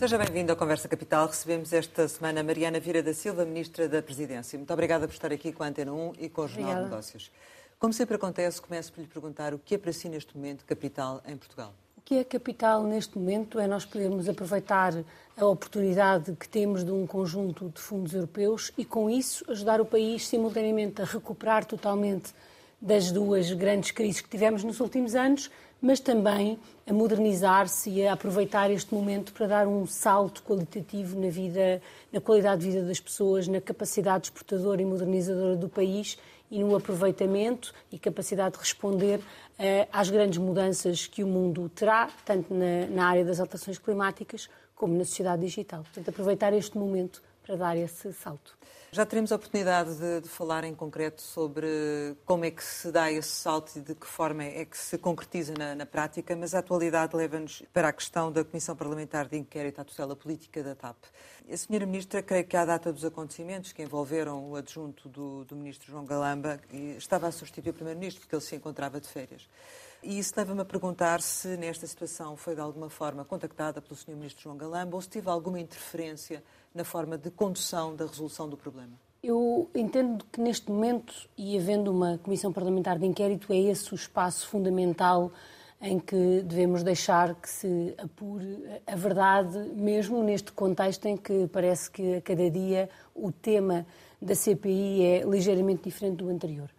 Seja bem-vindo à Conversa Capital. Recebemos esta semana Mariana Vieira da Silva, Ministra da Presidência. Muito obrigada por estar aqui com a Antena 1 e com o Jornal de Negócios. Como sempre acontece, começo por lhe perguntar o que é para si neste momento capital em Portugal. O que é capital neste momento é nós podermos aproveitar a oportunidade que temos de um conjunto de fundos europeus e, com isso, ajudar o país simultaneamente a recuperar totalmente das duas grandes crises que tivemos nos últimos anos, mas também a modernizar-se e a aproveitar este momento para dar um salto qualitativo na vida, na qualidade de vida das pessoas, na capacidade exportadora e modernizadora do país e no aproveitamento e capacidade de responder uh, às grandes mudanças que o mundo terá, tanto na, na área das alterações climáticas como na sociedade digital. Portanto, aproveitar este momento para dar esse salto. Já teremos a oportunidade de, de, falar em concreto sobre como é que se dá esse salto e de que forma é que se concretiza na, na prática, mas a atualidade leva-nos para a questão da Comissão Parlamentar de Inquérito à Tutela Política da TAP. A Senhora Ministra, creio que à data dos acontecimentos que envolveram o adjunto do, do Ministro João Galamba, estava a substituir o Primeiro-Ministro porque ele se encontrava de férias. E isso leva-me a perguntar se nesta situação foi de alguma forma contactada pelo Sr. Ministro João Galamba ou se teve alguma interferência na forma de condução da resolução do problema? Eu entendo que neste momento, e havendo uma comissão parlamentar de inquérito, é esse o espaço fundamental em que devemos deixar que se apure a verdade, mesmo neste contexto em que parece que a cada dia o tema da CPI é ligeiramente diferente do anterior.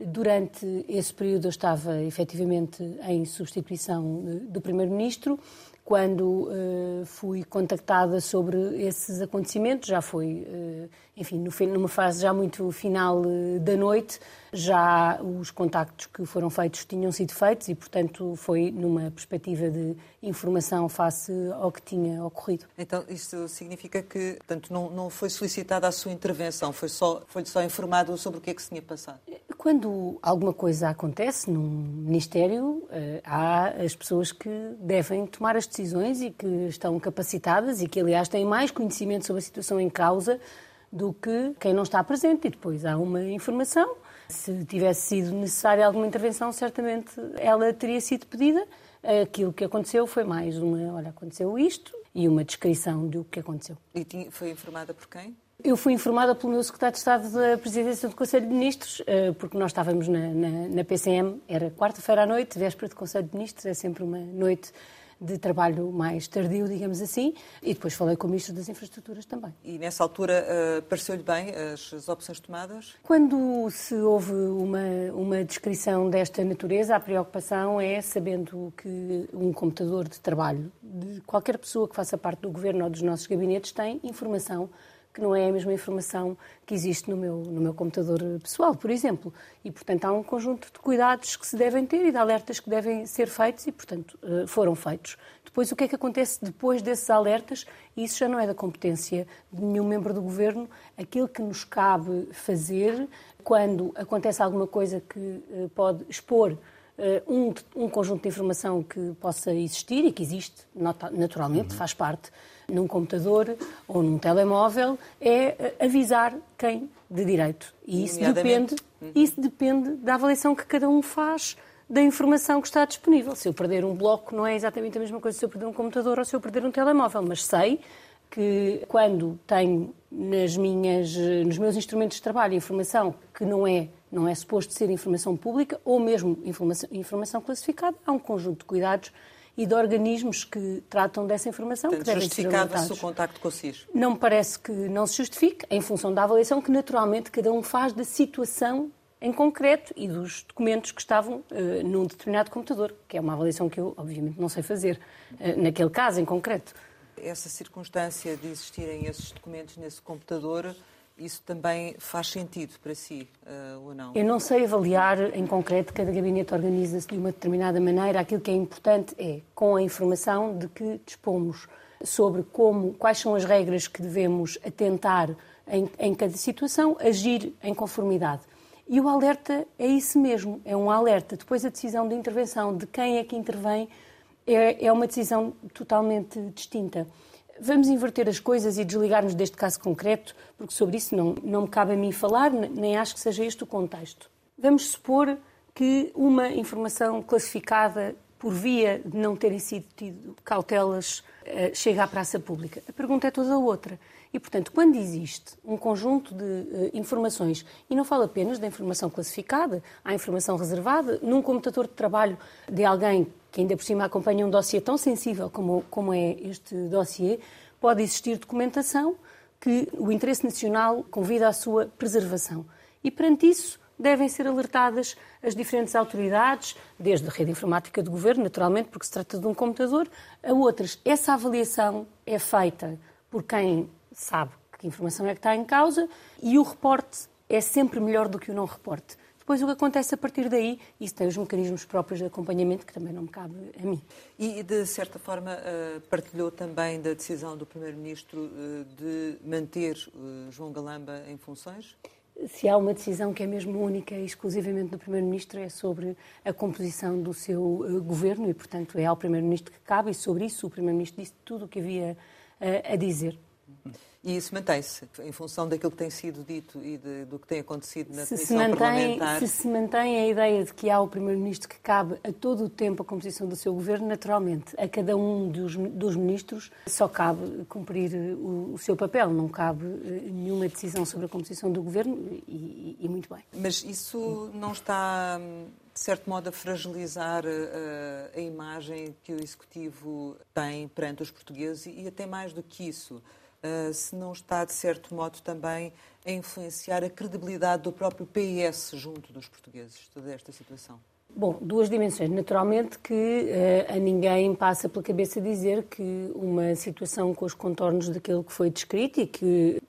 Durante esse período eu estava efetivamente em substituição do Primeiro-Ministro. Quando uh, fui contactada sobre esses acontecimentos, já foi, uh, enfim, numa fase já muito final uh, da noite, já os contactos que foram feitos tinham sido feitos e, portanto, foi numa perspectiva de informação face ao que tinha ocorrido. Então, isso significa que, portanto, não, não foi solicitada a sua intervenção, foi só, foi só informado sobre o que é que se tinha passado? Quando alguma coisa acontece num Ministério, há as pessoas que devem tomar as decisões e que estão capacitadas e que, aliás, têm mais conhecimento sobre a situação em causa do que quem não está presente. E depois há uma informação. Se tivesse sido necessária alguma intervenção, certamente ela teria sido pedida. Aquilo que aconteceu foi mais uma, olha, aconteceu isto e uma descrição do que aconteceu. E foi informada por quem? Eu fui informada pelo meu secretário de Estado da Presidência do Conselho de Ministros, eh, porque nós estávamos na, na, na PCM, era quarta-feira à noite, véspera de Conselho de Ministros, é sempre uma noite de trabalho mais tardio, digamos assim, e depois falei com o Ministro das Infraestruturas também. E nessa altura uh, pareceu-lhe bem as, as, opções tomadas? Quando se houve uma, uma descrição desta natureza, a preocupação é, sabendo que um computador de trabalho de qualquer pessoa que faça parte do Governo ou dos nossos gabinetes tem informação que não é a mesma informação que existe no meu, no meu computador pessoal, por exemplo. E, portanto, há um conjunto de cuidados que se devem ter e de alertas que devem ser feitos e, portanto, eh, foram feitos. Depois, o que é que acontece depois desses alertas? Isso já não é da competência de nenhum membro do governo. Aquilo que nos cabe fazer quando acontece alguma coisa que eh, pode expor eh, um, um, conjunto de informação que possa existir e que existe naturalmente, uhum. faz parte num computador ou num telemóvel, é eh, avisar quem de direito. E isso depende, uhum. isso depende da avaliação que cada um faz da informação que está disponível. Se eu perder um bloco, não é exatamente a mesma coisa se eu perder um computador ou se eu perder um telemóvel, mas sei que quando tenho nas minhas, nos meus instrumentos de trabalho informação que não é não é suposto ser informação pública ou mesmo informação, informação classificada, há um conjunto de cuidados e de organismos que tratam dessa informação Portanto, que devem justificava-se o contacto com o SIS? Não me parece que não se justifique, em função da avaliação que naturalmente cada um faz da situação em concreto e dos documentos que estavam uh, num determinado computador, que é uma avaliação que eu, obviamente, não sei fazer uh, naquele caso em concreto. Essa circunstância de existirem esses documentos nesse computador isso também faz sentido para si uh, ou não? Eu não sei avaliar em concreto, cada gabinete organiza-se de uma determinada maneira. Aquilo que é importante é, com a informação de que dispomos sobre como, quais são as regras que devemos atentar em, em cada situação, agir em conformidade. E o alerta é isso mesmo, é um alerta. Depois a decisão de intervenção, de quem é que intervém, é, é uma decisão totalmente distinta vamos inverter as coisas e desligar-nos deste caso concreto, porque sobre isso não, não me cabe a mim falar, nem acho que seja este o contexto. Vamos supor que uma informação classificada por via de não terem sido tido cautelas, uh, chega à praça pública. A pergunta é toda outra. E, portanto, quando existe um conjunto de uh, informações, e não falo apenas da informação classificada, há informação reservada, num computador de trabalho de alguém que ainda por cima acompanha um dossiê tão sensível como, como é este dossiê, pode existir documentação que o interesse nacional convida à sua preservação. E, perante isso, devem ser alertadas as diferentes autoridades, desde a rede informática do governo, naturalmente, porque se trata de um computador, a outras. Essa avaliação é feita por quem sabe que informação é que está em causa e o reporte é sempre melhor do que o não reporte. Depois, o que acontece a partir daí, isso tem os mecanismos próprios de acompanhamento, que também não me cabe a mim. E, de certa forma, eh, partilhou também da decisão do Primeiro-Ministro eh, de manter eh, João Galamba em funções? se há uma decisão que é mesmo única e exclusivamente do Primeiro-Ministro, é sobre a composição do seu uh, governo e, portanto, é ao Primeiro-Ministro que cabe, e sobre isso o Primeiro-Ministro disse tudo o que havia uh, a dizer. E isso mantém-se, em função daquilo que tem sido dito e de, do que tem acontecido na se Comissão se mantém, Parlamentar? Se se mantém a ideia de que há o Primeiro-Ministro que cabe a todo o tempo a composição do seu governo, naturalmente, a cada um dos, dos ministros só cabe cumprir o, o, seu papel, não cabe eh, nenhuma decisão sobre a composição do governo e, e muito bem. Mas isso não está de certo modo, a fragilizar a, eh, a, imagem que o Executivo tem perante os portugueses e, e até mais do que isso. Uh, se não está, de certo modo, também a influenciar a credibilidade do próprio PS junto dos portugueses, toda esta situação? Bom, duas dimensões. Naturalmente que uh, a ninguém passa pela cabeça dizer que uma situação com os contornos daquilo que foi descrito e que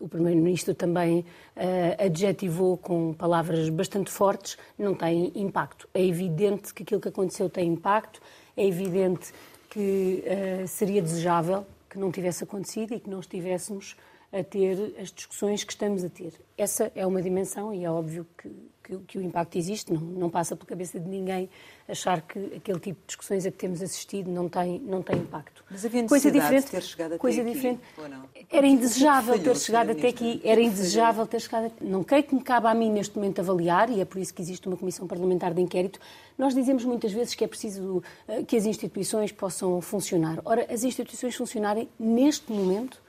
o Primeiro-Ministro também uh, adjetivou com palavras bastante fortes, não tem impacto. É evidente que aquilo que aconteceu tem impacto, é evidente que uh, seria desejável que não tivesse acontecido e que não estivéssemos a ter as discussões que estamos a ter. Essa é uma dimensão e é óbvio que, que, que, o impacto existe, não, não passa pela cabeça de ninguém achar que aquele tipo de discussões a que temos assistido não tem, não tem impacto. Mas havia coisa diferente, de ter chegado até coisa aqui, diferente. Era indesejável ter chegado até aqui, era indesejável ter chegado Não creio que me cabe a mim neste momento avaliar, e é por isso que existe uma comissão parlamentar de inquérito. Nós dizemos muitas vezes que é preciso eh, que as instituições possam funcionar. Ora, as instituições funcionarem neste momento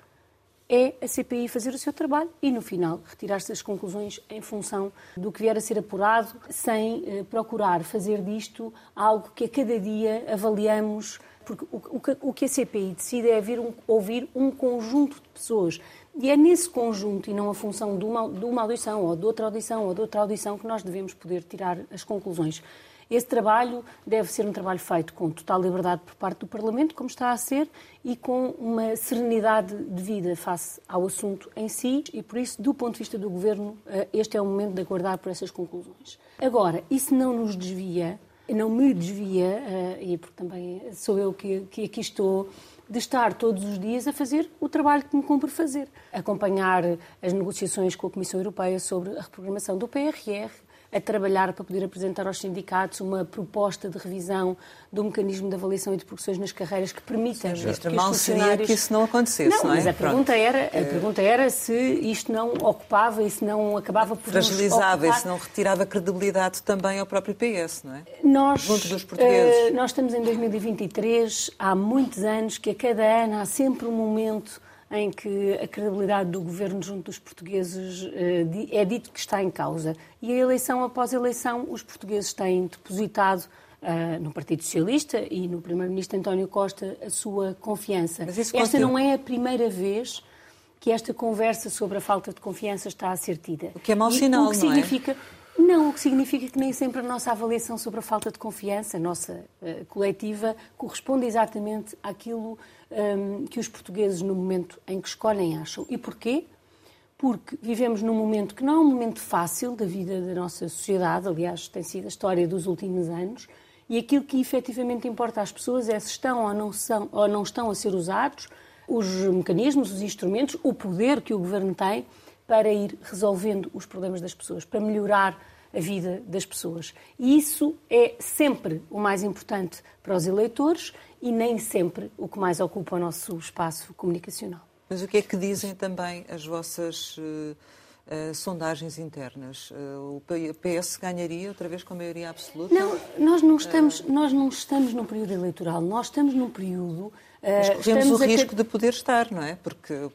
é a CPI fazer o seu trabalho e, no final, retirar-se as conclusões em função do que vier a ser apurado, sem eh, procurar fazer disto algo que a cada dia avaliamos. Porque o, que a CPI decide é um, ouvir um conjunto de pessoas. E é nesse conjunto, e não a função de uma, de uma audição, ou de outra audição, ou de outra audição, que nós devemos poder tirar as conclusões. Esse trabalho deve ser um trabalho feito com total liberdade por parte do Parlamento, como está a ser, e com uma serenidade de vida face ao assunto em si, e por isso, do ponto de vista do Governo, eh, este é o momento de aguardar por essas conclusões. Agora, isso não nos desvia, não me desvia, eh, e porque também sou eu que, que aqui estou, de estar todos os dias a fazer o trabalho que me cumpre fazer. Acompanhar as negociações com a Comissão Europeia sobre a reprogramação do PRR, a trabalhar para poder apresentar aos sindicatos uma proposta de revisão do mecanismo de avaliação e de progressões nas carreiras que permita Sim, que mal seria que isso não acontecesse, não, não é? Mas a pergunta, era, a pergunta era se isto não ocupava e se não acabava por Fragilizava e se não retirava credibilidade também ao próprio PS, não é? Nós, Junto dos portugueses. Uh, nós estamos em 2023, há muitos anos que a cada ano há sempre um momento em que a credibilidade do governo junto dos portugueses eh, é dito que está em causa. E a eleição após eleição, os portugueses têm depositado uh, no Partido Socialista e no Primeiro-Ministro António Costa a sua confiança. Esta não é a primeira vez que esta conversa sobre a falta de confiança está a ser tida. O que é mau sinal, o que não é? Não, o que significa que nem sempre a nossa avaliação sobre a falta de confiança, nossa uh, coletiva, corresponde exatamente àquilo um, que os portugueses, no momento em que escolhem, acham. E porquê? Porque vivemos num momento que não é um momento fácil da vida da nossa sociedade, aliás, tem sido a história dos últimos anos, e aquilo que efetivamente importa às pessoas é se estão ou não, são, ou não estão a ser usados os mecanismos, os instrumentos, o poder que o governo tem para ir resolvendo os problemas das pessoas, para melhorar a vida das pessoas. E isso é sempre o mais importante para os eleitores e nem sempre o que mais ocupa o nosso espaço comunicacional. Mas o que é que dizem também as vossas uh, uh, sondagens internas. Uh, o PS ganharia outra vez com a maioria absoluta? Não, nós não estamos, nós não estamos num período eleitoral, nós estamos num período mas corremos o risco de poder estar, não é? Porque o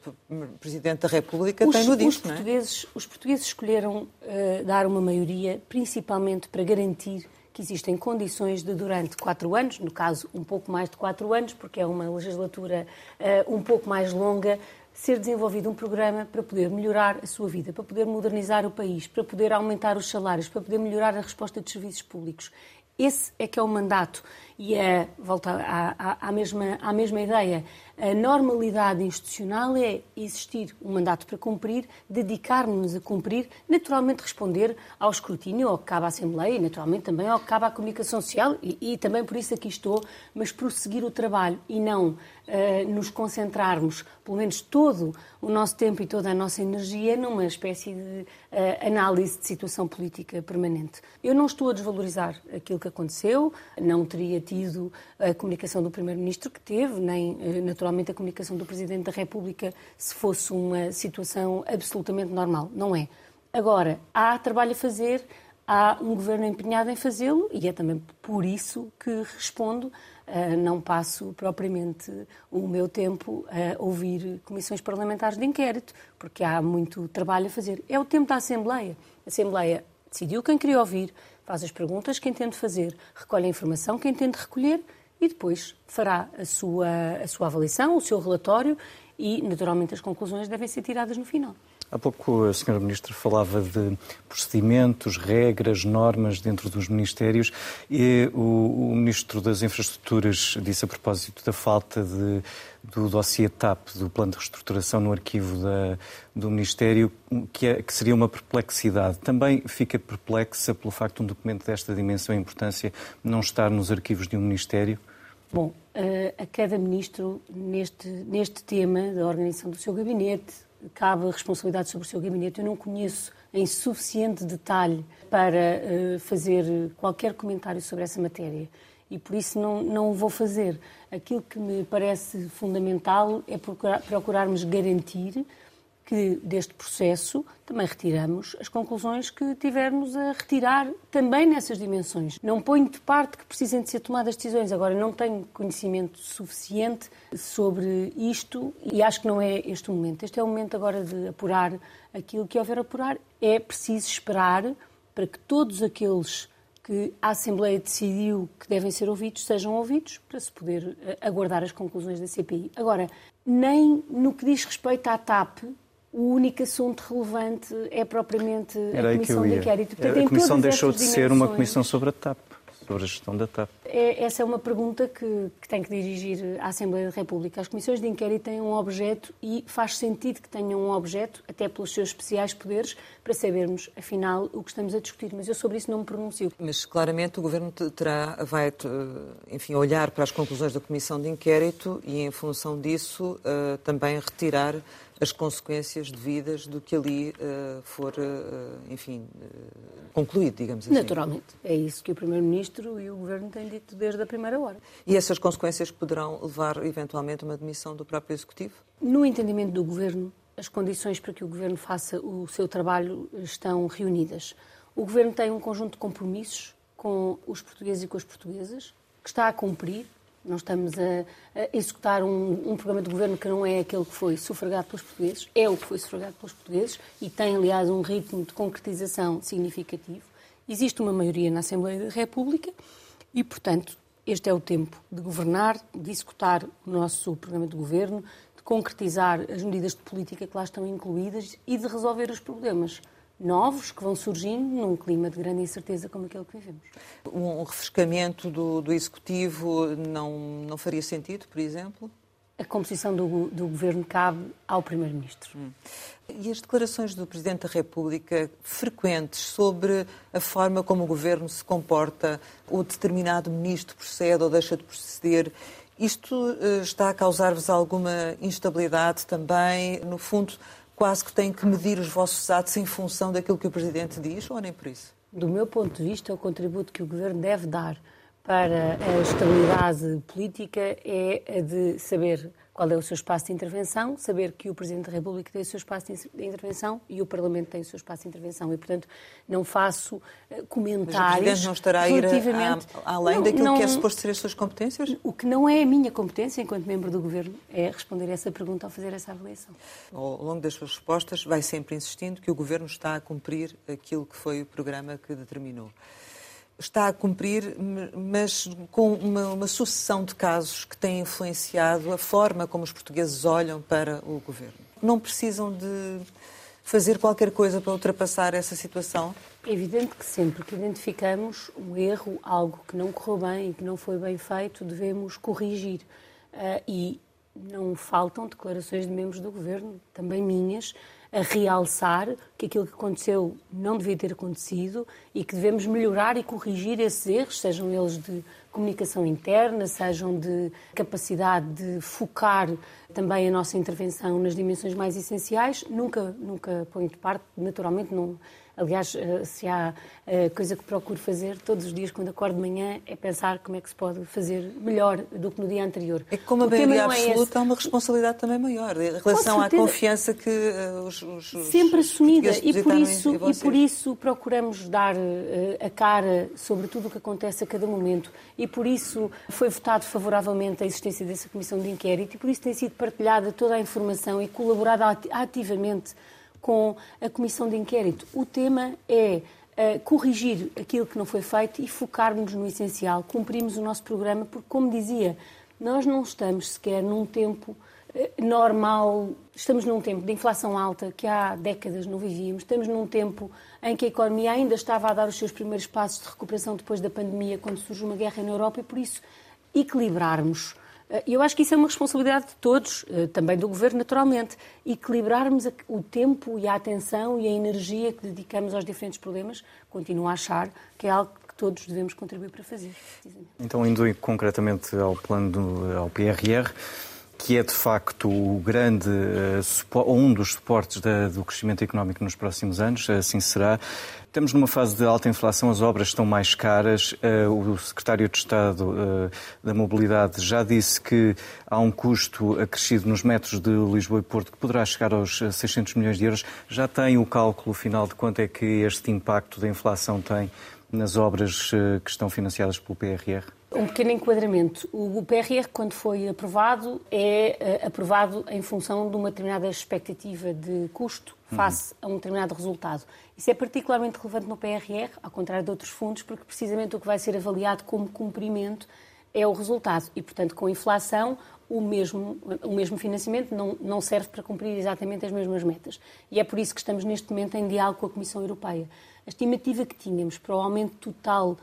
Presidente da República os, tem no disto, não é? Os portugueses escolheram uh, dar uma maioria principalmente para garantir que existem condições de, durante quatro anos, no caso um pouco mais de quatro anos, porque é uma legislatura uh, um pouco mais longa, ser desenvolvido um programa para poder melhorar a sua vida, para poder modernizar o país, para poder aumentar os salários, para poder melhorar a resposta de serviços públicos. Esse é que é o mandato. E é, volta à, à, à, mesma, à mesma ideia, a normalidade institucional é existir um mandato para cumprir, dedicar-nos a cumprir, naturalmente responder ao escrutínio, ao que cabe à Assembleia e naturalmente também ao que cabe à comunicação social e, e também por isso aqui estou, mas prosseguir o trabalho e não uh, nos concentrarmos, pelo menos todo o nosso tempo e toda a nossa energia, numa espécie de uh, análise de situação política permanente. Eu não estou a desvalorizar aquilo que aconteceu, não teria tido a comunicação do Primeiro-Ministro que teve, nem uh, naturalmente a comunicação do Presidente da República, se fosse uma situação absolutamente normal. Não é. Agora, há trabalho a fazer, há um governo empenhado em fazê-lo e é também por isso que respondo Uh, não passo propriamente o meu tempo a ouvir comissões parlamentares de inquérito, porque há muito trabalho a fazer. É o tempo da Assembleia. A Assembleia decidiu quem queria ouvir, faz as perguntas que entende fazer, recolhe a informação que entende recolher e depois fará a sua, a sua avaliação, o seu relatório e, naturalmente, as conclusões devem ser tiradas no final. Há pouco a Sra. Ministra falava de procedimentos, regras, normas dentro dos ministérios e o, o Ministro das Infraestruturas disse a propósito da falta de, do dossiê TAP, do Plano de Reestruturação no arquivo da, do Ministério, que, é, que seria uma perplexidade. Também fica perplexa pelo facto de um documento desta dimensão e importância não estar nos arquivos de um Ministério? Bom, a cada ministro, neste, neste tema da organização do seu gabinete, cabe responsabilidade sobre o seu gabinete. Eu não conheço em suficiente detalhe para uh, fazer qualquer comentário sobre essa matéria e por isso não, não o vou fazer. Aquilo que me parece fundamental é procurar, procurarmos garantir que deste processo também retiramos as conclusões que tivermos a retirar também nessas dimensões. Não ponho de parte que precisem de ser tomadas decisões. Agora, não tenho conhecimento suficiente sobre isto e acho que não é este o momento. Este é o momento agora de apurar aquilo que houver a apurar. É preciso esperar para que todos aqueles que a Assembleia decidiu que devem ser ouvidos sejam ouvidos para se poder eh, aguardar as conclusões da CPI. Agora, nem no que diz respeito à TAP, o único assunto relevante é propriamente Era a Comissão de Inquérito. Portanto, a Comissão deixou de ser uma Comissão sobre a TAP, sobre a gestão da TAP. É, essa é uma pergunta que, que, tem que dirigir à Assembleia da República. As comissões de inquérito têm um objeto e faz sentido que tenham um objeto, até pelos seus especiais poderes, para sabermos, afinal, o que estamos a discutir. Mas eu sobre isso não me pronuncio. Mas claramente o Governo terá, vai, enfim, olhar para as conclusões da Comissão de Inquérito e, em função disso, uh, também retirar as consequências devidas do que ali uh, for, uh, enfim, uh, concluído, digamos assim. Naturalmente. É isso que o Primeiro-Ministro e o Governo têm dito desde a primeira hora. E essas consequências poderão levar, eventualmente, a uma demissão do próprio Executivo? No entendimento do Governo, as condições para que o Governo faça o seu trabalho estão reunidas. O Governo tem um conjunto de compromissos com os portugueses e com as portuguesas, que está a cumprir, não estamos a, a executar um, um, programa de governo que não é aquele que foi sufragado pelos portugueses, é o que foi sufragado pelos portugueses e tem, aliás, um ritmo de concretização significativo. Existe uma maioria na Assembleia da República e, portanto, este é o tempo de governar, de executar o nosso programa de governo, de concretizar as medidas de política que lá estão incluídas e de resolver os problemas novos que vão surgindo num clima de grande incerteza como aquele que vivemos. Um refrescamento do, do Executivo não, não faria sentido, por exemplo? A composição do, do governo cabe ao Primeiro-Ministro. Hum. E as declarações do Presidente da República frequentes sobre a forma como o governo se comporta, o determinado ministro procede ou deixa de proceder, isto uh, está a causar-vos alguma instabilidade também? No fundo, quase que têm que medir os vossos atos em função daquilo que o Presidente diz, ou nem por isso? Do meu ponto de vista, o contributo que o Governo deve dar para a estabilidade política é a de saber qual é o seu espaço de intervenção, saber que o Presidente da República tem o seu espaço de intervenção e o Parlamento tem o seu espaço de intervenção. E, portanto, não faço eh, comentários. Mas o Presidente não estará a ir a, a, além não, daquilo não, que é suposto ser as suas competências? O que não é a minha competência, enquanto membro do Governo, é responder essa pergunta ou fazer essa avaliação. Ao longo das suas respostas, vai sempre insistindo que o Governo está a cumprir aquilo que foi o programa que determinou está a cumprir, mas com uma, uma, sucessão de casos que têm influenciado a forma como os portugueses olham para o governo. Não precisam de fazer qualquer coisa para ultrapassar essa situação? É evidente que sempre que identificamos um erro, algo que não correu bem e que não foi bem feito, devemos corrigir. Uh, e não faltam declarações de membros do governo, também minhas, a realçar que aquilo que aconteceu não devia ter acontecido e que devemos melhorar e corrigir esses erros, sejam eles de comunicação interna, sejam de capacidade de focar também a nossa intervenção nas dimensões mais essenciais. Nunca, nunca ponho de parte, naturalmente, não Aliás, eh, se há eh, coisa que procuro fazer todos os dias quando acordo de manhã é pensar como é que se pode fazer melhor do que no dia anterior. É que como a maioria é absoluta é há uma responsabilidade também maior. Em relação à confiança que eh, os, os, os sempre assumida. e por isso e por isso procuramos dar a cara sobre tudo o que acontece a cada momento. E por isso foi votado favoravelmente a existência dessa comissão de inquérito e por isso tem sido partilhada toda a informação e colaborada ativamente com a comissão de inquérito. O tema é uh, corrigir aquilo que não foi feito e focarmos no essencial, cumprimos o nosso programa, porque, como dizia, nós não estamos sequer num tempo uh, normal, estamos num tempo de inflação alta que há décadas não vivíamos, estamos num tempo em que a economia ainda estava a dar os seus primeiros passos de recuperação depois da pandemia, quando surge uma guerra na Europa, e por isso equilibrarmos eh, eu acho que isso é uma responsabilidade de todos, eh, também do Governo, naturalmente. Equilibrarmos o tempo e a atenção e a energia que dedicamos aos diferentes problemas, continuo a achar que é algo que todos devemos contribuir para fazer. Então, indo concretamente ao plano, do, ao PRR, que é de facto o grande, uh, um dos suportes do crescimento económico nos próximos anos, assim será. Estamos numa fase de alta inflação, as obras estão mais caras. Uh, o secretário de Estado uh, da Mobilidade já disse que há um custo acrescido nos metros de Lisboa e Porto que poderá chegar aos 600 milhões de euros. Já tem o cálculo final de quanto é que este impacto da inflação tem nas obras que estão financiadas pelo PRR? Um pequeno enquadramento. O PRR, quando foi aprovado, é uh, aprovado em função de uma determinada expectativa de custo face uhum. a um determinado resultado. Isso é particularmente relevante no PRR, ao contrário de outros fundos, porque precisamente o que vai ser avaliado como cumprimento é o resultado. E, portanto, com a inflação, o mesmo, o mesmo financiamento não, não serve para cumprir exatamente as mesmas metas. E é por isso que estamos neste momento em diálogo com a Comissão Europeia. A estimativa que tínhamos para o aumento total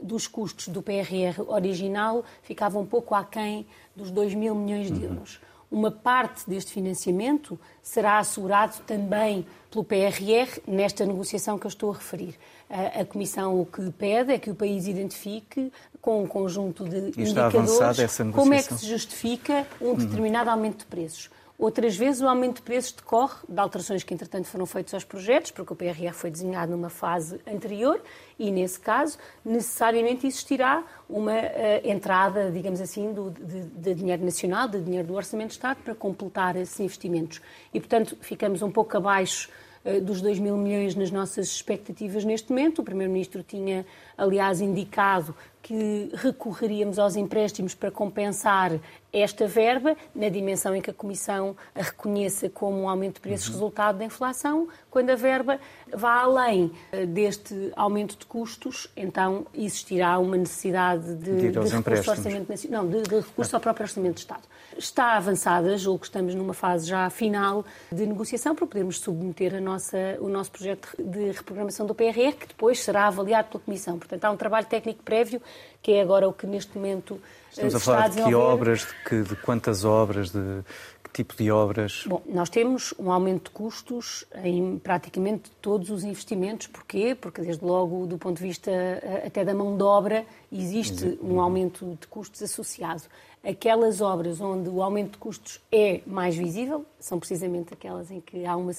dos custos do PRR original ficava um pouco aquém dos 2 mil milhões de uhum. euros. Uma parte deste financiamento será assegurado também pelo PRR nesta negociação que eu estou a referir. A, Comissão o que pede é que o país identifique com um conjunto de e indicadores como é que se justifica um uhum. determinado aumento de preços. Outras vezes o aumento de preços decorre de alterações que, entretanto, foram feitas aos projetos, porque o PRR foi desenhado numa fase anterior e, nesse caso, necessariamente existirá uma uh, entrada, digamos assim, do, de, de, dinheiro nacional, de dinheiro do Orçamento de Estado, para completar esses investimentos. E, portanto, ficamos um pouco abaixo uh, dos 2 mil milhões nas nossas expectativas neste momento. O Primeiro-Ministro tinha, aliás, indicado que recorreríamos aos empréstimos para compensar esta verba, na dimensão em que a Comissão a reconheça como um aumento de preços uhum. resultado da inflação, quando a verba vá além eh, deste aumento de custos, então existirá uma necessidade de, de, de recurso, orçamento nacional, não, de, de recurso ao próprio Orçamento de Estado. Está avançada, julgo que estamos numa fase já final de negociação para podermos submeter nossa, o nosso projeto de reprogramação do PRR, que depois será avaliado pela Comissão. Portanto, há um trabalho técnico prévio que é agora o que neste momento Estamos a falar de que obras, de, que, de quantas obras, de que tipo de obras? Bom, nós temos um aumento de custos em praticamente todos os investimentos. Porquê? Porque, desde logo, do ponto de vista eh, até da mão de obra, existe um aumento de custos associado. Aquelas obras onde o aumento de custos é mais visível são precisamente aquelas em que há uma,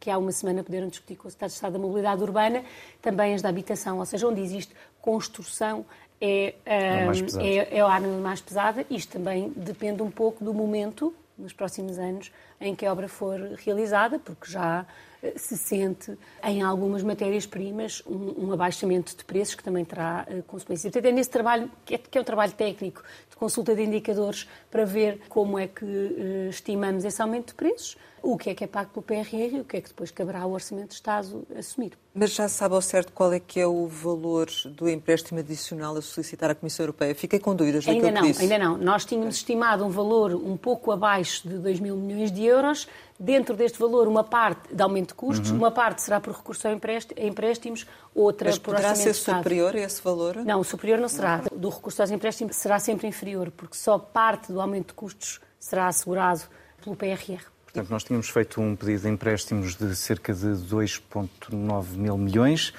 que há uma semana puderam discutir com o Estado de Estado da Mobilidade Urbana, também as da habitação, ou seja, onde existe construção é, um, é, é a arma mais pesada. Isto também depende um pouco do momento, nos próximos anos, em que a obra for realizada, porque já eh, se sente em algumas matérias-primas um, um, abaixamento de preços que também terá uh, consequências. Portanto, é nesse trabalho, que é, que é um trabalho técnico, de consulta de indicadores, para ver como é que uh, estimamos esse aumento de preços, o que é que é pago pelo PRR e o que é que depois caberá ao Orçamento de Estado assumir. Mas já sabe ao certo qual é que é o valor do empréstimo adicional a solicitar à Comissão Europeia? Fiquei com dúvidas ainda não, disse. Ainda não. Nós tínhamos estimado um valor um pouco abaixo de 2 mil milhões de euros. Dentro deste valor, uma parte de aumento de custos, uhum. uma parte será por recurso a empréstimos, outra Mas por poderá ser superior a esse valor? Não, superior não será. Do recurso aos empréstimos será sempre inferior, porque só parte do aumento de custos será assegurado pelo PRR. Portanto, nós tínhamos feito um pedido de empréstimos de cerca de 2,9 mil milhões.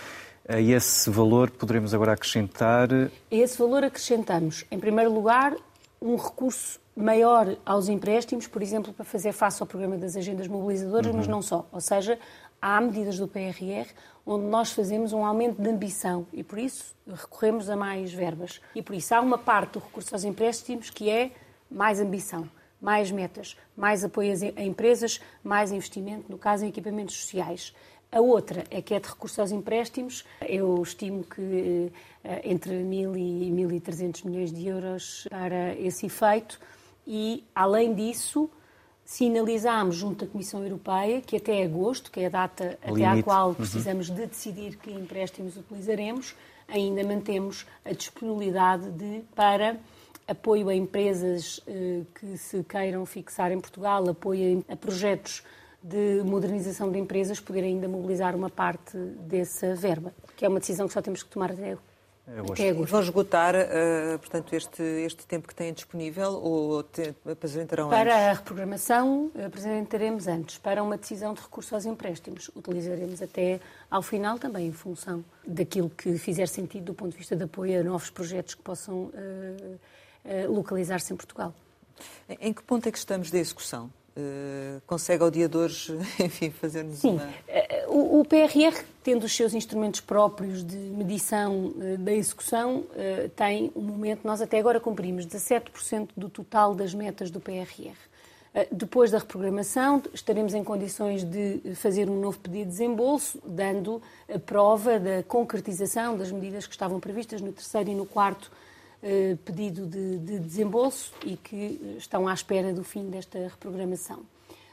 A esse valor poderemos agora acrescentar. A esse valor acrescentamos, em primeiro lugar, um recurso maior aos empréstimos, por exemplo, para fazer face ao programa das agendas mobilizadoras, uhum. mas não só. Ou seja, há medidas do PRR onde nós fazemos um aumento de ambição e, por isso, recorremos a mais verbas. E, por isso, há uma parte do recurso aos empréstimos que é mais ambição mais metas, mais apoio a empresas, mais investimento, no caso em equipamentos sociais. A outra é que é de recurso aos empréstimos. Eu estimo que eh, entre 1.000 e 1.300 milhões de euros para esse efeito. E, além disso, sinalizámos junto à Comissão Europeia que até agosto, que é a data até Limite. à qual uhum. precisamos uhum. de decidir que empréstimos utilizaremos, ainda mantemos a disponibilidade de, para apoio a empresas eh, que se queiram fixar em Portugal, apoio a projetos de modernização de empresas, poder ainda mobilizar uma parte dessa verba, que é uma decisão que só temos que tomar até agosto. Vão esgotar, uh, portanto, este, este tempo que têm disponível ou te, apresentarão Para antes? Para a reprogramação, apresentaremos antes. Para uma decisão de recurso aos empréstimos, utilizaremos até ao final também em função daquilo que fizer sentido do ponto de vista de apoio a novos projetos que possam uh, localizar-se em Portugal. Em que ponto é que estamos da execução? Uh, consegue ao dia de hoje, enfim, fazer-nos Sim. uma... Uh, o, o, PRR, tendo os seus instrumentos próprios de medição uh, da execução, tem um momento, nós até agora cumprimos 17% do total das metas do PRR. Depois da reprogramação, estaremos em condições de fazer um novo pedido de desembolso, dando a prova da concretização das medidas que estavam previstas no terceiro e no quarto eh, pedido de, de desembolso e que estão à espera do fim desta reprogramação.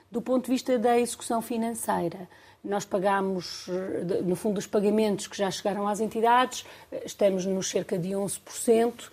Do ponto de vista da execução financeira, nós pagamos, no fundo, dos pagamentos que já chegaram às entidades, eh, estamos nos cerca de 11%,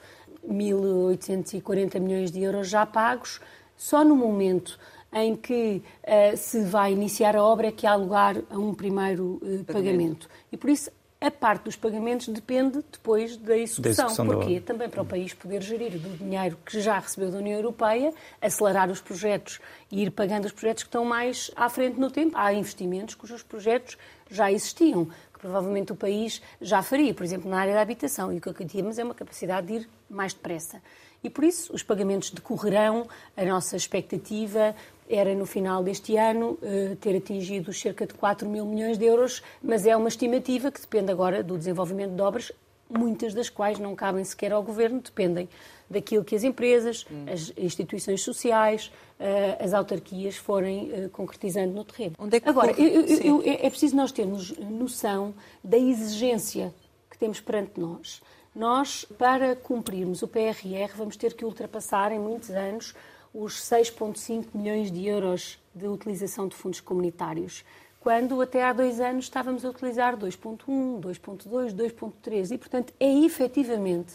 1.840 milhões de euros já pagos. Só no momento em que uh, se vai iniciar a obra é que há lugar a um primeiro uh, pagamento. pagamento. E por isso a parte dos pagamentos depende depois da execução. Da execução Porquê? Também para o país poder gerir do dinheiro que já recebeu da União Europeia, acelerar os projetos e ir pagando os projetos que estão mais à frente no tempo. Há investimentos cujos projetos já existiam, que provavelmente o país já faria, por exemplo, na área da habitação. E o que temos é uma capacidade de ir mais depressa. E por isso os pagamentos decorrerão, a nossa expectativa era no final deste ano eh, ter atingido cerca de 4 mil milhões de euros, mas é uma estimativa que depende agora do desenvolvimento de obras, muitas das quais não cabem sequer ao governo, dependem daquilo que as empresas, hum. as instituições sociais, eh, as autarquias forem eh, concretizando no terreno. É que agora, eu, eu, é preciso nós termos noção da exigência que temos perante nós. Nós, para cumprirmos o PRR, vamos ter que ultrapassar em muitos anos os 6,5 milhões de euros de utilização de fundos comunitários, quando até há dois anos estávamos a utilizar 2,1, 2,2, 2,3. E, portanto, é efetivamente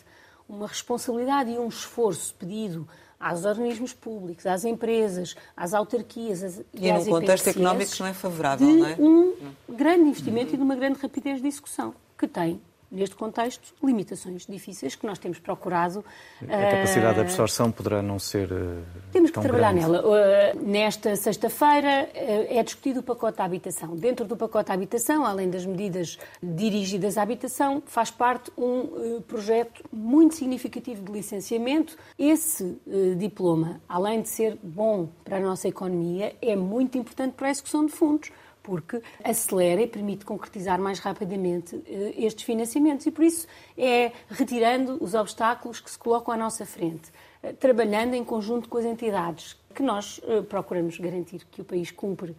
uma responsabilidade e um esforço pedido aos organismos públicos, às empresas, às autarquias às, e, e num contexto económico que não é favorável, de não é? um grande investimento uhum. e de uma grande rapidez de execução que tem neste contexto, limitações difíceis que nós temos procurado. A capacidade de eh, absorção poderá não ser. Eh, temos que trabalhar grande. nela. Uh, nesta sexta-feira é discutido o pacote da habitação. Dentro do pacote da habitação, além das medidas dirigidas à habitação, faz parte um projeto muito significativo de licenciamento. Esse diploma, além de ser bom para a nossa economia, é muito importante para a execução de fundos porque acelera e permite concretizar mais rapidamente eh, estes financiamentos. E por isso é retirando os obstáculos que se colocam à nossa frente, eh, trabalhando em conjunto com as entidades, que nós eh, procuramos garantir que o país cumpre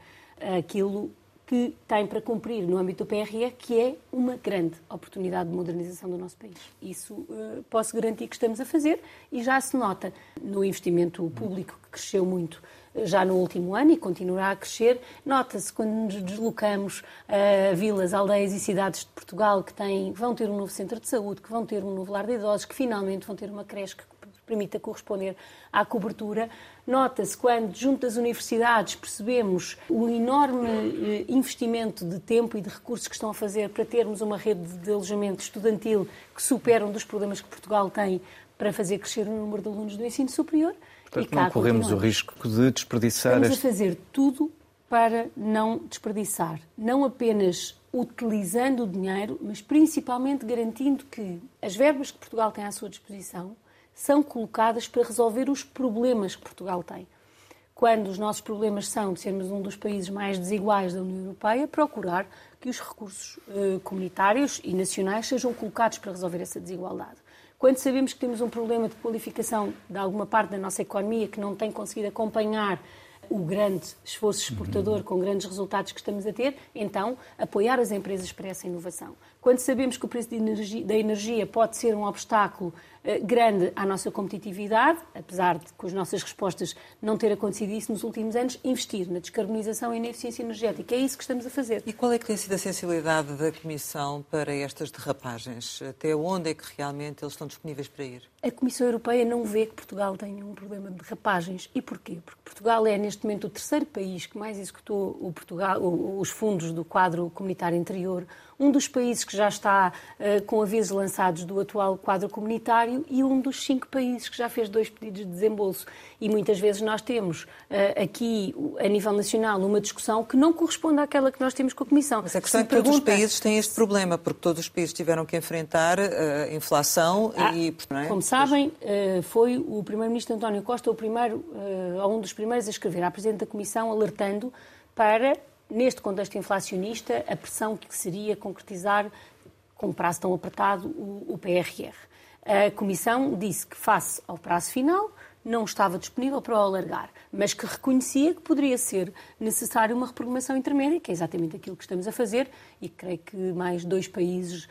aquilo que tem para cumprir no âmbito do PRR, que é uma grande oportunidade de modernização do nosso país. Isso uh, posso garantir que estamos a fazer e já se nota no investimento público, que cresceu muito já no último ano e continuará a crescer. Nota-se quando nos deslocamos a vilas, aldeias e cidades de Portugal que têm, vão ter um novo centro de saúde, que vão ter um novo lar de idosos, que finalmente vão ter uma creche que permita corresponder à cobertura. Nota-se quando, junto das universidades, percebemos o enorme eh, investimento de tempo e de recursos que estão a fazer para termos uma rede de alojamento estudantil que supera um dos problemas que Portugal tem para fazer crescer o número de alunos do ensino superior. Portanto, e não corremos o risco de desperdiçar... Estamos este... a fazer tudo para não desperdiçar. Não apenas utilizando o dinheiro, mas principalmente garantindo que as verbas que Portugal tem à sua disposição são colocadas para resolver os problemas que Portugal tem. Quando os nossos problemas são de sermos um dos países mais desiguais da União Europeia, procurar que os recursos eh, comunitários e nacionais sejam colocados para resolver essa desigualdade. Quando sabemos que temos um problema de qualificação de alguma parte da nossa economia que não tem conseguido acompanhar o grande esforço exportador com grandes resultados que estamos a ter, então apoiar as empresas para essa inovação. Quando sabemos que o preço energia, da energia pode ser um obstáculo eh, grande à nossa competitividade, apesar de com as nossas respostas não ter acontecido isso nos últimos anos, investir na descarbonização e na eficiência energética. É isso que estamos a fazer. E qual é que tem sido a sensibilidade da Comissão para estas derrapagens? Até onde é que realmente eles estão disponíveis para ir? A Comissão Europeia não vê que Portugal tenha um problema de derrapagens. E porquê? Porque Portugal é, neste momento, o terceiro país que mais executou o Portugal, os fundos do quadro comunitário anterior, um dos países que já está uh, com avisos lançados do atual quadro comunitário e um dos cinco países que já fez dois pedidos de desembolso. E muitas vezes nós temos uh, aqui, a nível nacional, uma discussão que não corresponde àquela que nós temos com a Comissão. Mas a questão é que pergunta... todos os países têm este problema, porque todos os países tiveram que enfrentar a uh, inflação ah, e... É? Como sabem, foi o Primeiro-Ministro António Costa o primeiro, ou um dos primeiros a escrever à Presidente da Comissão alertando para neste contexto inflacionista, a pressão que seria concretizar, com um prazo tão apertado, o, o PRR. A Comissão disse que, face ao prazo final, não estava disponível para o alargar, mas que reconhecia que poderia ser necessário uma reprogramação intermédia, que é exatamente aquilo que estamos a fazer, e creio que mais dois países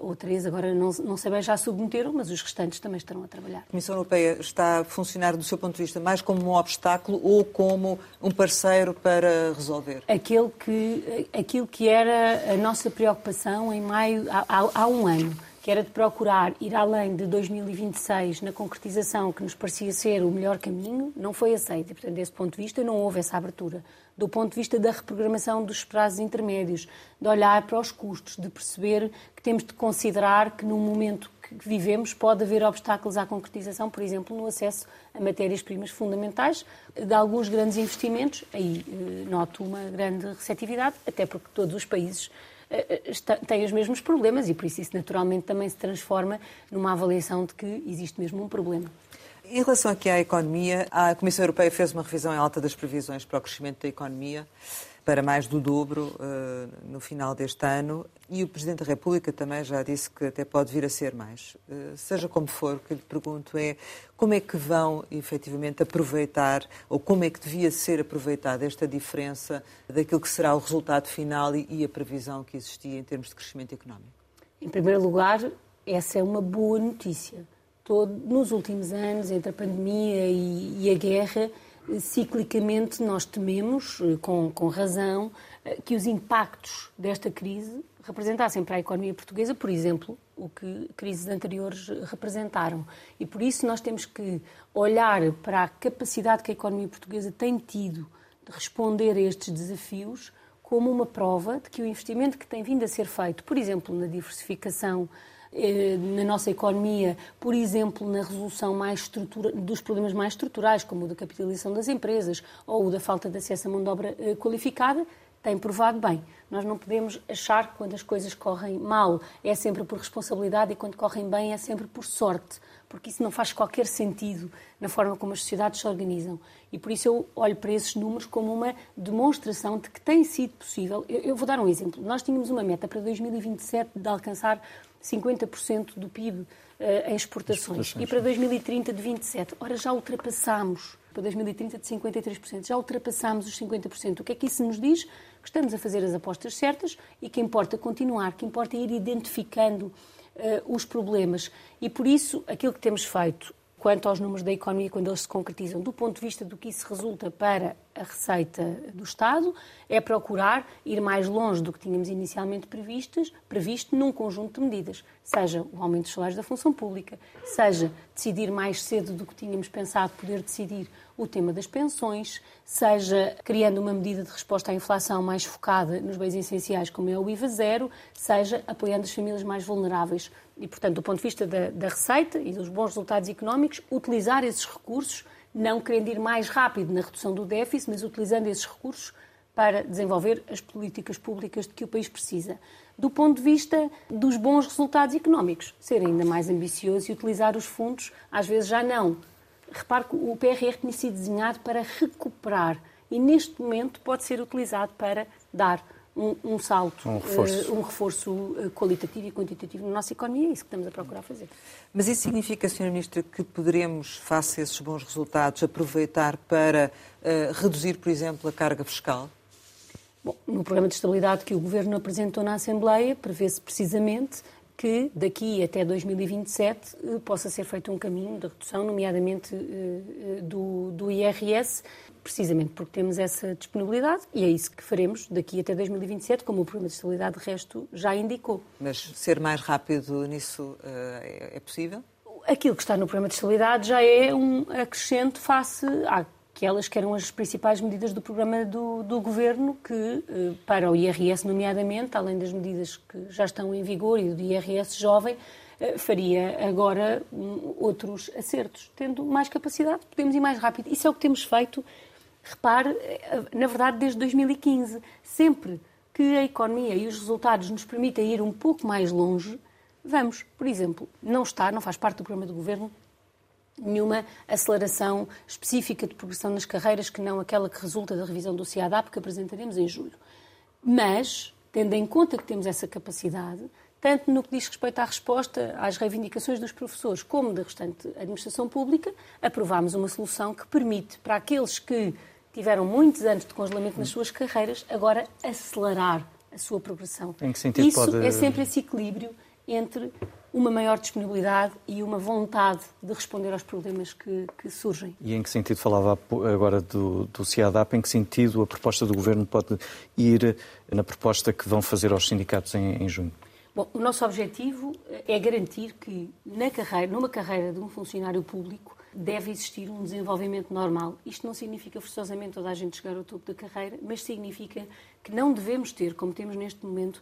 ou três, agora não, não sei bem, já submeteram, mas os restantes também estarão a trabalhar. A Comissão Europeia está a funcionar, do seu ponto de vista, mais como um obstáculo ou como um parceiro para resolver? Aquele que, aquilo que era a nossa preocupação em maio, há, há um ano que era de procurar ir além de 2026 na concretização que nos parecia ser o melhor caminho, não foi aceita. Portanto, desse ponto de vista, não houve essa abertura. Do ponto de vista da reprogramação dos prazos intermédios, de olhar para os custos, de perceber que temos de considerar que, no momento que vivemos, pode haver obstáculos à concretização, por exemplo, no acesso a matérias-primas fundamentais, de alguns grandes investimentos. Aí eh, noto uma grande receptividade, até porque todos os países eh, eh, têm os mesmos problemas e por isso isso naturalmente também se transforma numa avaliação de que existe mesmo um problema. Em relação aqui à economia, a Comissão Europeia fez uma revisão em alta das previsões para o crescimento da economia para mais do dobro uh, no final deste ano e o Presidente da República também já disse que até pode vir a ser mais. Uh, seja como for, o que lhe pergunto é como é que vão efetivamente aproveitar ou como é que devia ser aproveitada esta diferença daquilo que será o resultado final e, e a previsão que existia em termos de crescimento económico? Em primeiro lugar, essa é uma boa notícia. Todo, nos últimos anos, entre a pandemia e, e a guerra, ciclicamente nós tememos, eh, com, com razão, eh, que os impactos desta crise representassem para a economia portuguesa, por exemplo, o que crises anteriores representaram. E por isso nós temos que olhar para a capacidade que a economia portuguesa tem tido de responder a estes desafios como uma prova de que o investimento que tem vindo a ser feito, por exemplo, na diversificação na nossa economia, por exemplo, na resolução mais dos problemas mais estruturais, como o da capitalização das empresas ou o da falta de acesso à mão de obra eh, qualificada, tem provado bem. Nós não podemos achar que quando as coisas correm mal é sempre por responsabilidade e quando correm bem é sempre por sorte, porque isso não faz qualquer sentido na forma como as sociedades se organizam. E por isso eu olho para esses números como uma demonstração de que tem sido possível. Eu vou dar um exemplo. Nós tínhamos uma meta para 2027 de alcançar 50% do PIB uh, eh, em exportações. exportações. E para 2030 de 27%. Ora, já ultrapassámos. Para 2030 de 53%. Já ultrapassámos os 50%. O que é que isso nos diz? Que estamos a fazer as apostas certas e que importa continuar, que importa ir identificando uh, os problemas. E por isso, aquilo que temos feito quanto aos números da economia, quando eles se concretizam, do ponto de vista do que isso resulta para a receita do Estado, é procurar ir mais longe do que tínhamos inicialmente previstas, previsto num conjunto de medidas, seja o aumento dos salários da função pública, seja decidir mais cedo do que tínhamos pensado poder decidir o tema das pensões, seja criando uma medida de resposta à inflação mais focada nos bens essenciais, como é o IVA zero, seja apoiando as famílias mais vulneráveis. E, portanto, do ponto de vista da, da receita e dos bons resultados económicos, utilizar esses recursos não querendo ir mais rápido na redução do déficit, mas utilizando esses recursos para desenvolver as políticas públicas de que o país precisa. Do ponto de vista dos bons resultados económicos, ser ainda mais ambicioso e utilizar os fundos, às vezes já não. Repare que o PRR tinha sido desenhado para recuperar e neste momento pode ser utilizado para dar um, um salto, um reforço, uh, um reforço eh, qualitativo e quantitativo na nossa economia, é isso que estamos a procurar fazer. Mas isso significa, Sra. Ministra, que poderemos, face a esses bons resultados, aproveitar para uh, reduzir, por exemplo, a carga fiscal? Bom, no programa de estabilidade que o Governo apresentou na Assembleia, prevê-se precisamente que daqui até 2027 possa ser feito um caminho de redução, nomeadamente do, do IRS, precisamente porque temos essa disponibilidade e é isso que faremos daqui até 2027, como o Programa de Estabilidade de Resto já indicou. Mas ser mais rápido nisso uh, é possível? Aquilo que está no Programa de Estabilidade já é um acrescente face àquelas que eram as principais medidas do programa do, do Governo, que uh, para o IRS, nomeadamente, além das medidas que já estão em vigor e do IRS jovem, uh, faria agora um, outros acertos. Tendo mais capacidade, podemos ir mais rápido. Isso é o que temos feito Repare, eh, na verdade, desde 2015, sempre que a economia e os resultados nos permitem ir um pouco mais longe, vamos, por exemplo, não está, não faz parte do programa do governo, nenhuma aceleração específica de progressão nas carreiras que não aquela que resulta da revisão do CIADAP que apresentaremos em julho. Mas, tendo em conta que temos essa capacidade, tanto no que diz respeito à resposta às reivindicações dos professores como da restante administração pública, aprovámos uma solução que permite para aqueles que tiveram muitos anos de congelamento nas suas carreiras, agora acelerar a sua progressão. Em que sentido Isso pode... é sempre esse equilíbrio entre uma maior disponibilidade e uma vontade de responder aos problemas que, que surgem. E em que sentido falava agora do, do CIADAP? Em que sentido a proposta do Governo pode ir na proposta que vão fazer aos sindicatos em, em junho? Bom, o nosso objetivo é garantir que na carreira, numa carreira de um funcionário público, deve existir um desenvolvimento normal. Isto não significa forçosamente toda a gente chegar ao topo da carreira, mas significa que não devemos ter, como temos neste momento,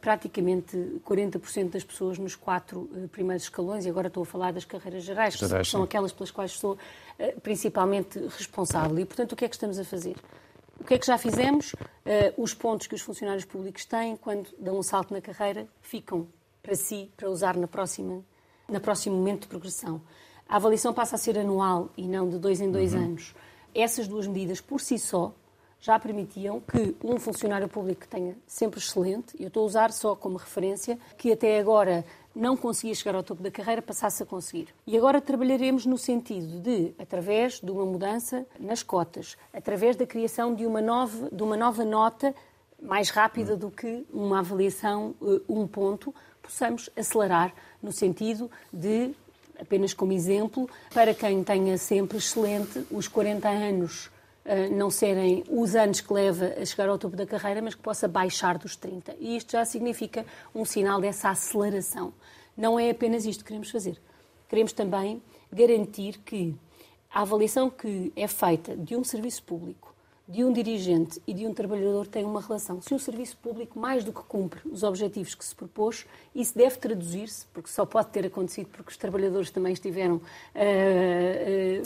praticamente 40% das pessoas nos quatro eh, primeiros escalões, e agora estou a falar das carreiras gerais, que são aquelas pelas quais sou eh, principalmente responsável. E, portanto, o que é que estamos a fazer? O que é que já fizemos? Os pontos que os funcionários públicos têm quando dão um salto na carreira ficam para si, para usar na próxima, no próximo momento de progressão. A avaliação passa a ser anual e não de dois em dois uhum. anos. Essas duas medidas, por si só, já permitiam que um funcionário público que tenha sempre excelente, e eu estou a usar só como referência, que até agora não conseguia chegar ao topo da carreira, passasse a conseguir. E agora trabalharemos no sentido de, através de uma mudança nas cotas, através da criação de uma nova, de uma nova nota mais rápida do que uma avaliação uh, um ponto, possamos acelerar no sentido de apenas como exemplo, para quem tenha sempre excelente os 40 anos eh, não serem os anos que leva a chegar ao topo da carreira, mas que possa baixar dos 30. E isto já significa um sinal dessa aceleração. Não é apenas isto que queremos fazer. Queremos também garantir que a avaliação que é feita de um serviço público de um dirigente e de um trabalhador tem uma relação. Se um serviço público mais do que cumpre os objetivos que se propôs, isso deve traduzir-se, porque só pode ter acontecido porque os trabalhadores também estiveram uh,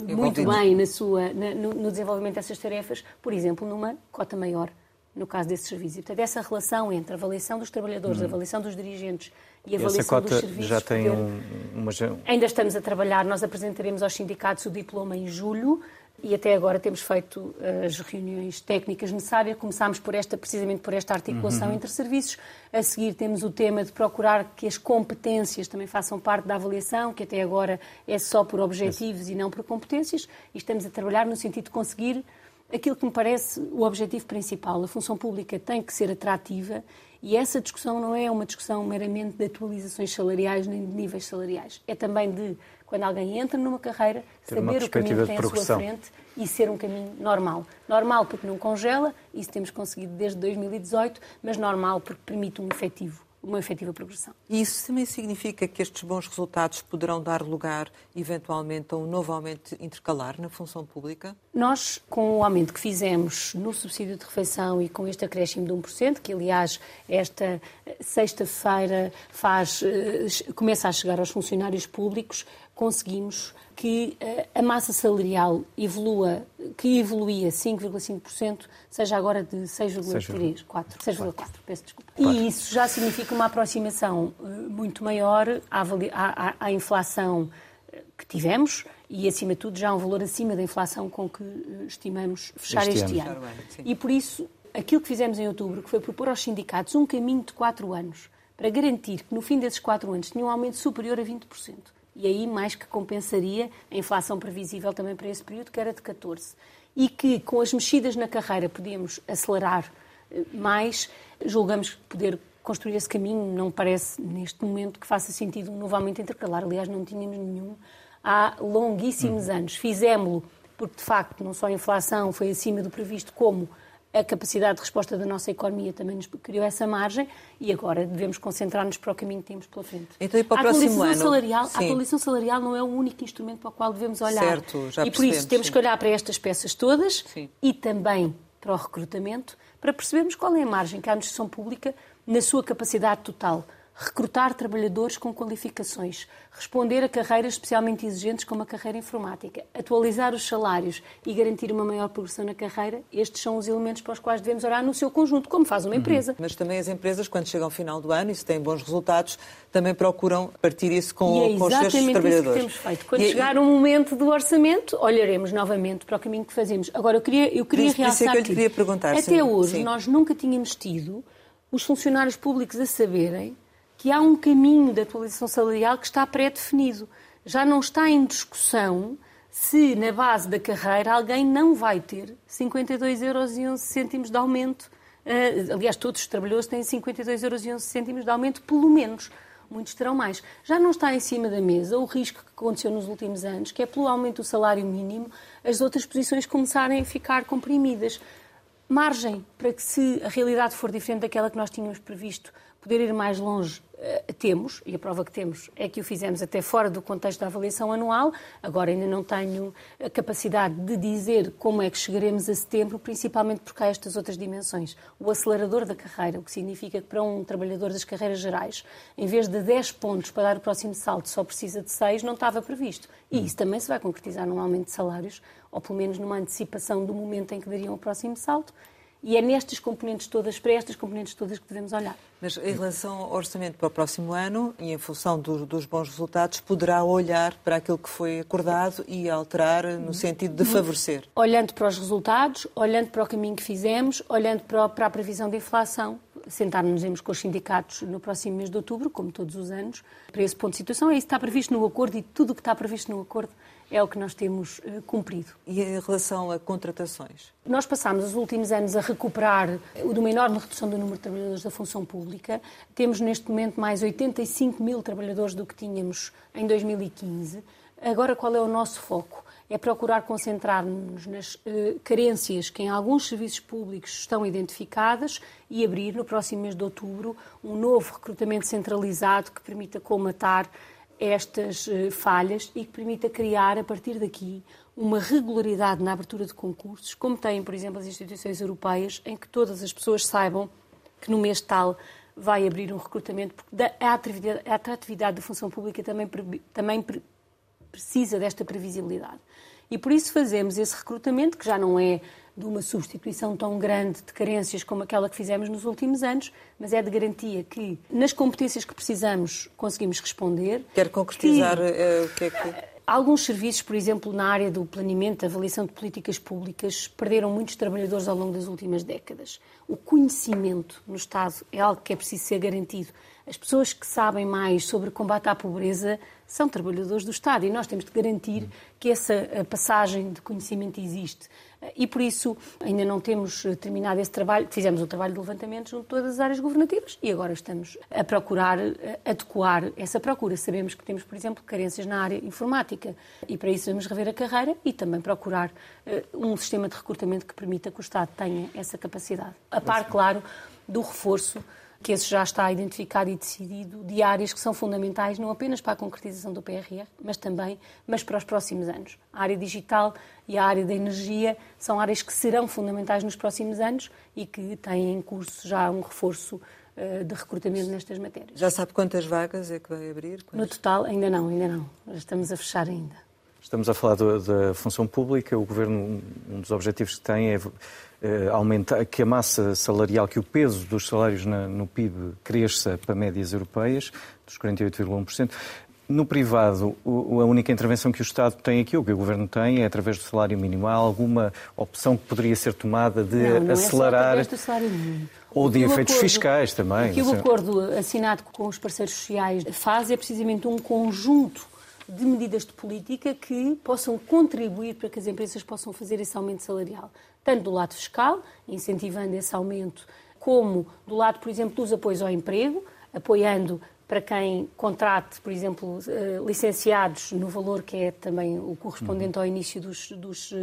uh, muito bem na sua, na, no, no, desenvolvimento dessas tarefas, por exemplo, numa cota maior no caso desses serviços. E, portanto, essa relação entre a avaliação dos trabalhadores, a Uhum. avaliação dos dirigentes e a Essa avaliação dos cota serviços... já tem um, uma... Ainda estamos a trabalhar, nós apresentaremos aos sindicatos o diploma em julho e até agora temos feito eh, as reuniões técnicas necessárias. Começámos por esta, precisamente por esta articulação entre serviços. A seguir temos o tema de procurar que as competências também façam parte da avaliação, que até agora é só por objetivos e não por competências. E estamos a trabalhar no sentido de conseguir aquilo que me parece o objetivo principal. A função pública tem que ser atrativa e essa discussão não é uma discussão meramente de atualizações salariais nem de níveis salariais. É também de, quando alguém entra numa carreira, Ter saber o caminho que tem à sua frente e ser um caminho normal. Normal porque não congela, isso temos conseguido desde 2018, mas normal porque permite um efetivo, uma efetiva progressão. E isso também significa que estes bons resultados poderão dar lugar, eventualmente, a um novo aumento intercalar na função pública? Nós, com o aumento que fizemos no subsídio de refeição e com este acréscimo de 1%, que aliás esta eh, sexta-feira faz, eh, começa a chegar aos funcionários públicos, conseguimos que eh, a massa salarial evolua, que evoluía 5,5%, seja agora de 6,3%, 4, 6,4%, peço desculpa. E isso já significa uma aproximação eh, muito maior à, à- à- inflação eh, que tivemos e, acima de tudo, já um valor acima da inflação com que estimamos fechar Este este, ano. ano. E, por isso, aquilo que fizemos em outubro, que foi propor aos sindicatos um caminho de quatro anos para garantir que, no fim desses quatro anos, tinha um aumento superior a 20%. E aí, mais que compensaria a inflação previsível também para esse período, que era de 14%. E que, com as mexidas na carreira, podíamos acelerar eh, mais, julgamos que poder construir esse caminho não parece, neste momento, que faça sentido um novo aumento intercalar. Aliás, não tínhamos nenhum há longuíssimos anos. Fizemos-lo porque, de facto, não só a inflação foi acima do previsto, como a capacidade de resposta da nossa economia também nos criou essa margem e agora devemos concentrar-nos para o caminho que temos pela frente. Então, e para o a próximo ano? Salarial, a atualização salarial não é o único instrumento para o qual devemos olhar. Certo, já e por isso temos sim. que olhar para estas peças todas Sim. e também para o recrutamento, para percebermos qual é a margem que a administração pública, na sua capacidade total, recrutar trabalhadores com qualificações, responder a carreiras especialmente exigentes como a carreira informática, atualizar os salários e garantir uma maior progressão na carreira, estes são os elementos para os quais devemos olhar no seu conjunto, como faz uma empresa. Mas também as empresas, quando chegam ao final do ano e se têm bons resultados, também procuram partir isso com, E é com os seus exatamente isso que trabalhadores. temos feito. Quando E- chegar o momento do orçamento, olharemos novamente para o caminho que fazemos. Agora, eu queria, eu queria Por isso- é realçar que eu lhe queria perguntar, até sim, hoje sim. nós nunca tínhamos tido os funcionários públicos a saberem que há um caminho de atualização salarial que está pré-definido. Já não está em discussão se na base da carreira alguém não vai ter 52 euros e 11 cêntimos de aumento. Eh, aliás, todos os trabalhadores têm 52 euros e 11 cêntimos de aumento, pelo menos. Muitos terão mais. Já não está em cima da mesa o risco que aconteceu nos últimos anos, que é pelo aumento do salário mínimo, as outras posições começarem a ficar comprimidas. Margem para que, se a realidade for diferente daquela que nós tínhamos previsto, poder ir mais longe, temos, e a prova que temos é que o fizemos até fora do contexto da avaliação anual. Agora ainda não tenho a capacidade de dizer como é que chegaremos a setembro, principalmente porque há estas outras dimensões. O acelerador da carreira, o que significa que para um trabalhador das carreiras gerais, em vez de 10 pontos para dar o próximo salto, só precisa de 6, não estava previsto. E isso também se vai concretizar num aumento de salários, ou pelo menos numa antecipação do momento em que dariam o próximo salto. E é nestas componentes todas, para estas componentes todas que devemos olhar. Mas em relação ao orçamento para o próximo ano e em função do- dos bons resultados, poderá olhar para aquilo que foi acordado e alterar no sentido de favorecer. Olhando para os resultados, olhando para o caminho que fizemos, olhando para a previsão de inflação, sentar-nos com os sindicatos no próximo mês de outubro, como todos os anos, para esse ponto de situação. É isso que está previsto no acordo e tudo o que está previsto no acordo é o que nós temos eh, cumprido. E em relação a contratações? Nós passámos os últimos anos a recuperar de uma enorme redução do número de trabalhadores da função pública. Temos neste momento mais 85 mil trabalhadores do que tínhamos em 2015. Agora, qual é o nosso foco? É procurar concentrar-nos nas eh, carências que em alguns serviços públicos estão identificadas e abrir no próximo mês de outubro um novo recrutamento centralizado que permita colmatar estas eh, falhas e que permita criar, a partir daqui, uma regularidade na abertura de concursos, como têm, por exemplo, as instituições europeias, em que todas as pessoas saibam que no mês tal vai abrir um recrutamento, porque a atratividade, a atratividade da função pública também, também pre- precisa desta previsibilidade. E por isso fazemos esse recrutamento, que já não é de uma substituição tão grande de carências como aquela que fizemos nos últimos anos, mas é de garantia que, nas competências que precisamos, conseguimos responder. Quer concretizar que, uh, o que é que. Alguns serviços, por exemplo, na área do planeamento, avaliação de políticas públicas, perderam muitos trabalhadores ao longo das últimas décadas. O conhecimento no Estado é algo que é preciso ser garantido. As pessoas que sabem mais sobre combate à pobreza são trabalhadores do Estado e nós temos de garantir que essa passagem de conhecimento existe. E por isso ainda não temos terminado esse trabalho. Fizemos o trabalho de levantamento junto de todas as áreas governativas e agora estamos a procurar adequar essa procura. Sabemos que temos, por exemplo, carências na área informática e para isso vamos rever a carreira e também procurar eh, um sistema de recrutamento que permita que o Estado tenha essa capacidade. A par, claro, do reforço que esse já está identificado e decidido, de áreas que são fundamentais não apenas para a concretização do PRR, mas também mas para os próximos anos. A área digital e a área da energia são áreas que serão fundamentais nos próximos anos e que têm em curso já um reforço uh, de recrutamento nestas matérias. Já sabe quantas vagas é que vai abrir? Quantas? No total, ainda não, ainda não. Estamos a fechar ainda. Estamos a falar da função pública. O Governo, um dos objetivos que tem é eh, aumentar, que a massa salarial, que o peso dos salários na, no PIB cresça para médias europeias, dos 48,1%. No privado, a única intervenção que o Estado tem aqui, ou que o Governo tem, é através do salário mínimo. Há alguma opção que poderia ser tomada de não, não acelerar. É só do salário mínimo. Ou de efeitos acordo, fiscais também. O que o acordo assinado com os parceiros sociais faz é precisamente um conjunto de medidas de política que possam contribuir para que as empresas possam fazer esse aumento salarial tanto do lado fiscal, incentivando esse aumento, como do lado, por exemplo, dos apoios ao emprego, apoiando para quem contrate, por exemplo, eh, licenciados no valor que é também o correspondente ao início dos, dos,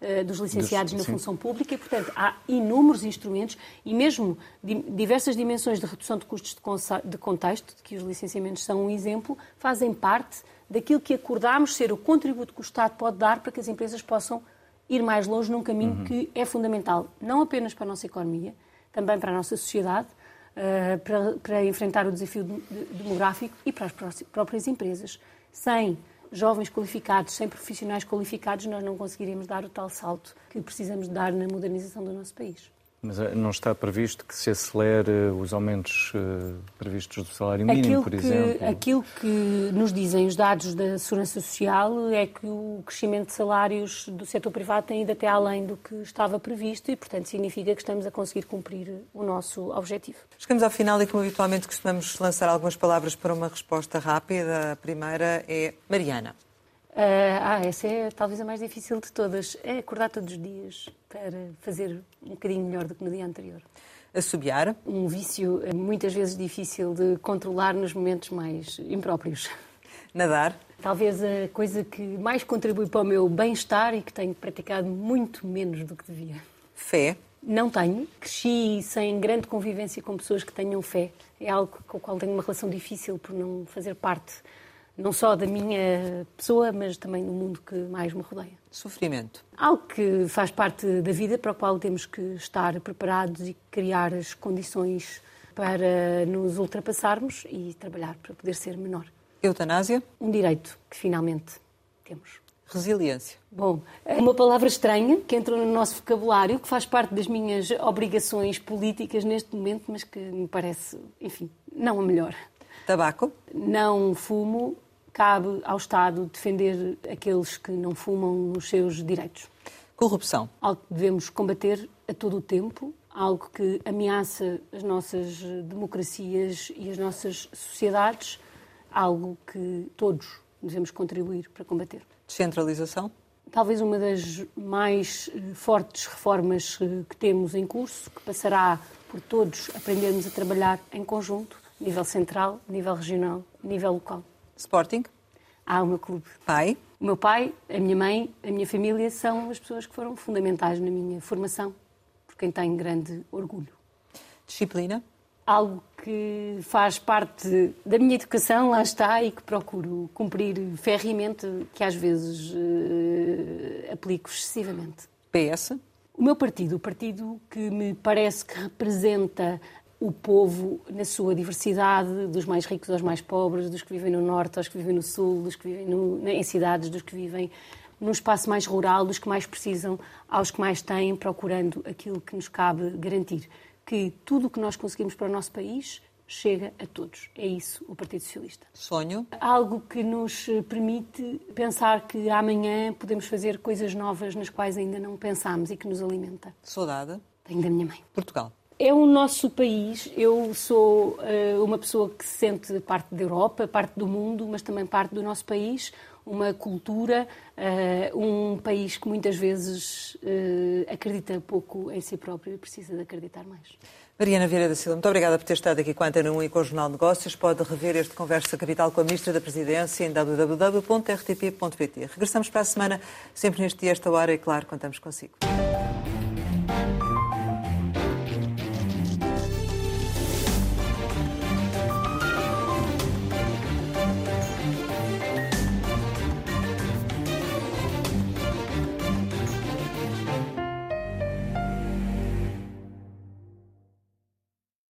eh, dos licenciados na função pública. E, portanto, há inúmeros instrumentos e mesmo diversas dimensões de redução de custos de contexto, de que os licenciamentos são um exemplo, fazem parte daquilo que acordámos ser o contributo que o Estado pode dar para que as empresas possam ir mais longe num caminho uhum. que é fundamental, não apenas para a nossa economia, também para a nossa sociedade, uh, para, para, enfrentar o desafio demográfico e para as próprias empresas. Sem jovens qualificados, sem profissionais qualificados, nós não conseguiremos dar o tal salto que precisamos dar na modernização do nosso país. Mas eh, não está previsto que se acelere os aumentos uh, previstos do salário mínimo, aquilo por que, exemplo? Aquilo que nos dizem os dados da Segurança Social é que o crescimento de salários do setor privado tem ido até além do que estava previsto e, portanto, significa que estamos a conseguir cumprir o nosso objetivo. Chegamos ao final e, como habitualmente, costumamos lançar algumas palavras para uma resposta rápida. A primeira é Mariana. Uh, ah, essa é talvez a mais difícil de todas. É acordar todos os dias para fazer um bocadinho melhor do que no dia anterior. Assobiar? Um vício é muitas vezes difícil de controlar nos momentos mais impróprios. Nadar? Talvez a coisa que mais contribui para o meu bem-estar e que tenho praticado muito menos do que devia. Fé? Não tenho. Cresci sem grande convivência com pessoas que tenham fé. É algo com o qual tenho uma relação difícil por não fazer parte não só da minha pessoa, mas também do mundo que mais me rodeia. Sofrimento. Algo que faz parte da vida para o qual temos que estar preparados e criar as condições para nos ultrapassarmos e trabalhar para poder ser menor. Eutanásia. Um direito que finalmente temos. Resiliência. Bom, é uma palavra estranha que entrou no nosso vocabulário, que faz parte das minhas obrigações políticas neste momento, mas que me parece, enfim, não a melhor. Tabaco? Não fumo, cabe ao Estado defender aqueles que não fumam nos seus direitos. Corrupção. Algo que devemos combater a todo o tempo, algo que ameaça as nossas democracias e as nossas sociedades, algo que todos devemos contribuir para combater. Descentralização? Talvez uma das mais eh, fortes reformas eh, que temos em curso, que passará por todos aprendermos a trabalhar em conjunto, nível central, nível regional, nível local. Sporting? Há o meu clube. Pai? O meu pai, a minha mãe, a minha família são as pessoas que foram fundamentais na minha formação, por quem tenho grande orgulho. Disciplina? Algo que faz parte da minha educação, lá está, e que procuro cumprir ferreamente, que às vezes uh, aplico excessivamente. PS? O meu partido, o partido que me parece que representa o povo na sua diversidade, dos mais ricos aos mais pobres, dos que vivem no norte aos que vivem no sul, dos que vivem no, em cidades, dos que vivem num espaço mais rural, dos que mais precisam, aos que mais têm, procurando aquilo que nos cabe garantir. Que tudo o que nós conseguimos para o nosso país chega a todos. É isso o Partido Socialista. Sonho? Algo que nos permite pensar que amanhã podemos fazer coisas novas nas quais ainda não pensámos e que nos alimenta. Saudade? Tenho da minha mãe. Portugal? É o nosso país. Eu sou uh, uma pessoa que se sente parte da Europa, parte do mundo, mas também parte do nosso país. Uma cultura, uh, um país que muitas vezes uh, acredita pouco em si próprio e precisa de acreditar mais. Mariana Vieira da Silva, muito obrigada por ter estado aqui com a Antena 1 e com o Jornal de Negócios. Pode rever este Conversa Capital com a Ministra da Presidência em www.rtp.pt. Regressamos para a semana, sempre neste dia, esta hora, e claro, contamos consigo.